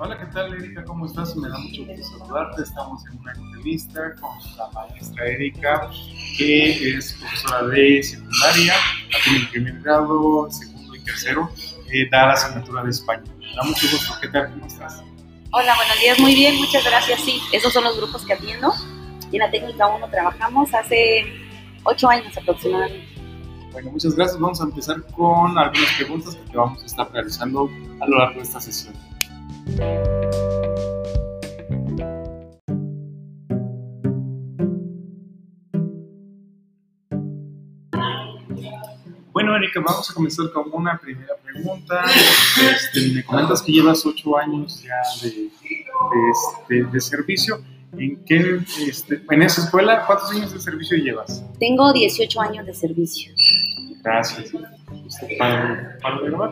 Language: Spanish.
Erika, ¿cómo estás? Me da mucho gusto saludarte. Estamos en una entrevista con la maestra Erika, que es profesora de secundaria, tiene el primer grado, segundo y tercero, eh, da la asignatura de español. Me da mucho gusto. ¿Qué tal? ¿Cómo estás? Hola, buenos días, muy bien, muchas gracias. Sí, esos son los grupos que atiendo. Y en la técnica 1 trabajamos hace ocho años aproximadamente. Bueno, muchas gracias. Vamos a empezar con algunas preguntas que vamos a estar realizando a lo largo de esta sesión. Bueno, Erika, vamos a comenzar con una primera pregunta. Este, me comentas que llevas ocho años ya de, de, este, de servicio. ¿En, qué, este, en esa escuela cuántos años de servicio llevas? Tengo 18 años de servicio. Gracias. Este, ¿Para, para grabar?